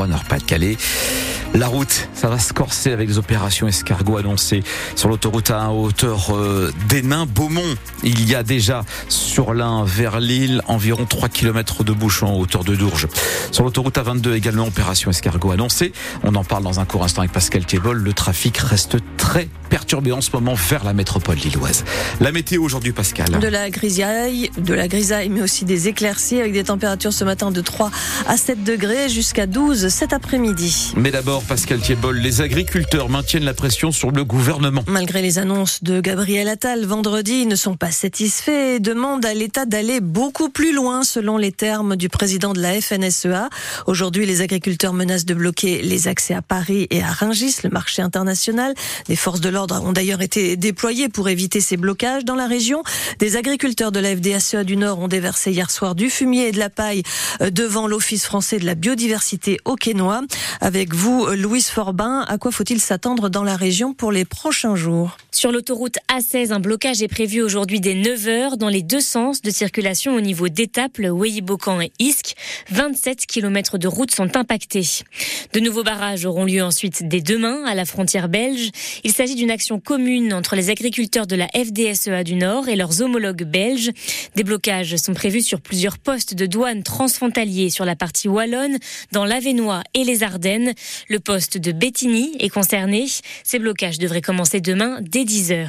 Nord-Pas-de-Calais. La route, ça va se corser avec les opérations escargots annoncées sur l'autoroute à hauteur euh, d'Hénin-Beaumont. Il y a déjà sur l'un vers Lille environ 3 km de bouchons en hauteur de Dourges. Sur l'autoroute A22 également opération escargot annoncée. On en parle dans un court instant avec Pascal Thiebol. Le trafic reste très perturbé en ce moment vers la métropole lilloise. La météo aujourd'hui Pascal. De la grisaille, de la grisaille mais aussi des éclaircies avec des températures ce matin de 3 à 7 degrés jusqu'à 12 cet après-midi. Mais d'abord Pascal Thiebol, les agriculteurs maintiennent la pression sur le gouvernement. Malgré les annonces de Gabriel Attal vendredi, ils ne sont pas satisfaits et demandent à l'État d'aller beaucoup plus loin selon les termes du président de la FNSEA. Aujourd'hui, les agriculteurs menacent de bloquer les accès à Paris et à Rungis, le marché international. Des forces de l'ordre ont d'ailleurs été déployées pour éviter ces blocages dans la région. Des agriculteurs de la FDSEA du Nord ont déversé hier soir du fumier et de la paille euh, devant l'Office français de la biodiversité au Quénois. Avec vous, Louise Forbin, à quoi faut-il s'attendre dans la région pour les prochains jours? Sur l'autoroute A16, un blocage est prévu aujourd'hui dès 9h dans les deux sens de circulation au niveau d'Étaples, Weyibocan et Isque. 27 km de route sont impactés. De nouveaux barrages auront lieu ensuite dès demain à la frontière belge. Il s'agit d'une action commune entre les agriculteurs de la FDSEA du Nord et leurs homologues belges. Des blocages sont prévus sur plusieurs postes de douane transfrontaliers sur la partie wallonne, dans l'Avenois et les Ardennes. Le poste de Bétigny est concerné. Ces blocages devraient commencer demain dès 10h.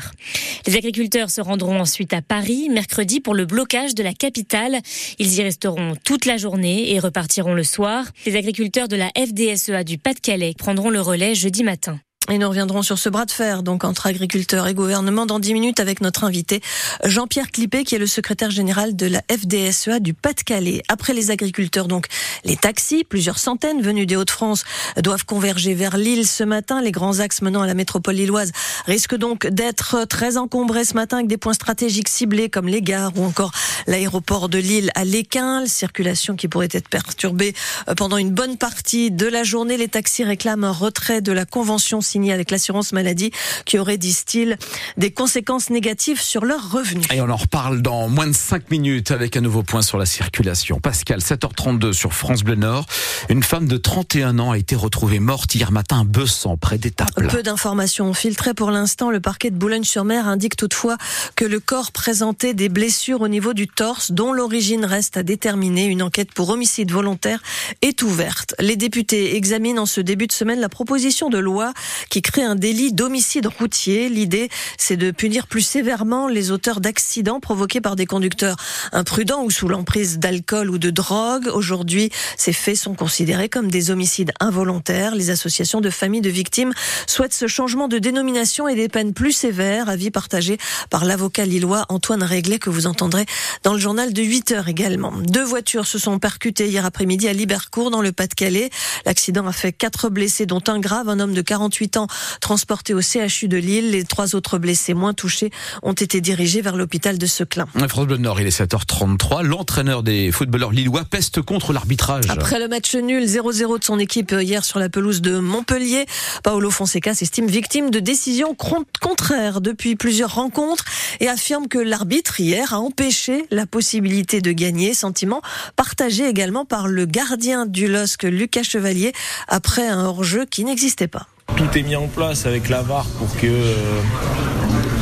Les agriculteurs se rendront ensuite à Paris mercredi pour le blocage de la capitale. Ils y resteront toute la journée et repartiront le soir. Les agriculteurs de la FDSEA du Pas-de-Calais prendront le relais jeudi matin. Et nous reviendrons sur ce bras de fer, donc entre agriculteurs et gouvernement, dans 10 minutes avec notre invité Jean-Pierre Clippé, qui est le secrétaire général de la FDSEA du Pas-de-Calais. Après les agriculteurs, donc les taxis, plusieurs centaines venus des Hauts-de-France, doivent converger vers Lille ce matin. Les grands axes menant à la métropole lilloise risquent donc d'être très encombrés ce matin avec des points stratégiques ciblés comme les gares ou encore l'aéroport de Lille à l'Équin. Circulation qui pourrait être perturbée pendant une bonne partie de la journée. Les taxis réclament un retrait de la convention signé avec l'assurance maladie qui aurait, disent-ils, des conséquences négatives sur leurs revenus. Et on en reparle dans moins de 5 minutes avec un nouveau point sur la circulation. Pascal, 7h32 sur France Bleu Nord. Une femme de 31 ans a été retrouvée morte hier matin à Bessan, près d'Étaples. Peu d'informations filtrées pour l'instant. Le parquet de Boulogne-sur-Mer indique toutefois que le corps présentait des blessures au niveau du torse dont l'origine reste à déterminer. Une enquête pour homicide volontaire est ouverte. Les députés examinent en ce début de semaine la proposition de loi qui crée un délit d'homicide routier. L'idée, c'est de punir plus sévèrement les auteurs d'accidents provoqués par des conducteurs imprudents ou sous l'emprise d'alcool ou de drogue. Aujourd'hui, ces faits sont considérés comme des homicides involontaires. Les associations de familles de victimes souhaitent ce changement de dénomination et des peines plus sévères, avis partagé par l'avocat lillois Antoine Réglet que vous entendrez dans le journal de 8 heures également. Deux voitures se sont percutées hier après-midi à Libercourt dans le Pas-de-Calais. L'accident a fait quatre blessés dont un grave, un homme de 48 ans transportés au CHU de Lille. Les trois autres blessés moins touchés ont été dirigés vers l'hôpital de Seclin. France Bleu Nord, il est 7h33. L'entraîneur des footballeurs lillois peste contre l'arbitrage. Après le match nul 0-0 de son équipe hier sur la pelouse de Montpellier, Paolo Fonseca s'estime victime de décisions contraires depuis plusieurs rencontres et affirme que l'arbitre hier a empêché la possibilité de gagner. Sentiment partagé également par le gardien du LOSC, Lucas Chevalier, après un hors-jeu qui n'existait pas tout est mis en place avec la VAR pour que euh,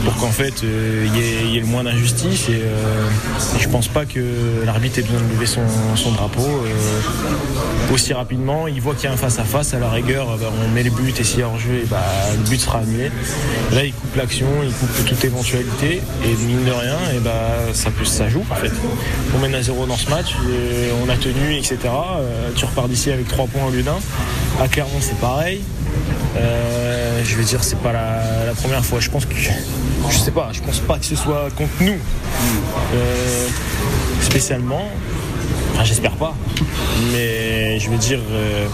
pour qu'en fait il euh, y, ait le moins d'injustice et euh, je pense pas que l'arbitre ait besoin de lever son, drapeau aussi rapidement. Il voit qu'il y a un face à la rigueur, bah, on met le but et s'il y a hors-jeu, bah, le but sera annulé. Là il coupe l'action, il coupe toute éventualité et mine de rien, et bah, ça, ça joue. On mène à zéro dans ce match, on a tenu, etc. tu repars d'ici avec trois points au lieu d'un. À Clermont c'est pareil. Euh, je vais dire, c'est pas la, première fois. Je pense que, je sais pas, je pense pas que ce soit contre nous euh, spécialement. Enfin, j'espère pas. Mais je veux dire, euh,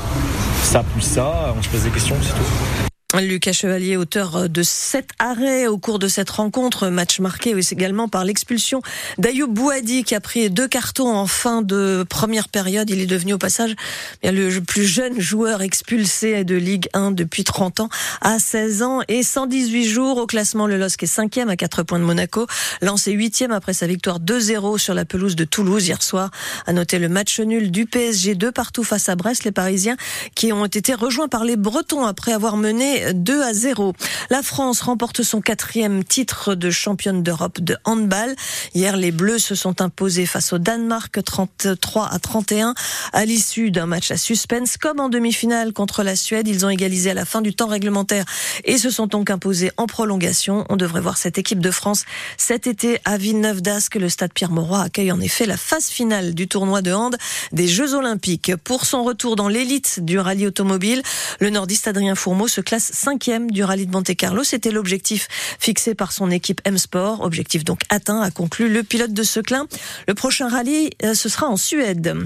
ça plus ça, on se pose des questions, c'est tout. Lucas Chevalier, auteur de sept arrêts au cours de cette rencontre, match marqué également par l'expulsion d'Ayoub Bouadi qui a pris deux cartons en fin de première période. Il est devenu au passage le plus jeune joueur expulsé de Ligue 1 depuis 30 ans à 16 ans et 118 jours au classement. Le LOSC est cinquième à 4 points de Monaco, lancé huitième après sa victoire 2-0 sur la pelouse de Toulouse hier soir. À noter le match nul du PSG 2 partout face à Brest. Les Parisiens qui ont été rejoints par les Bretons après avoir mené 2 à 0. La France remporte son quatrième titre de championne d'Europe de handball. Hier, les Bleus se sont imposés face au Danemark 33 à 31 à l'issue d'un match à suspense. Comme en demi-finale contre la Suède, ils ont égalisé à la fin du temps réglementaire et se sont donc imposés en prolongation. On devrait voir cette équipe de France cet été à Villeneuve-d'Ascq. Le stade Pierre-Mauroy accueille en effet la phase finale du tournoi de hand des Jeux Olympiques. Pour son retour dans l'élite du rallye automobile, le nordiste Adrien Fourmeau se classe cinquième du rallye de Monte-Carlo. C'était l'objectif fixé par son équipe M-Sport. Objectif donc atteint, a conclu le pilote de Seclin. Le prochain rallye, euh, ce sera en Suède.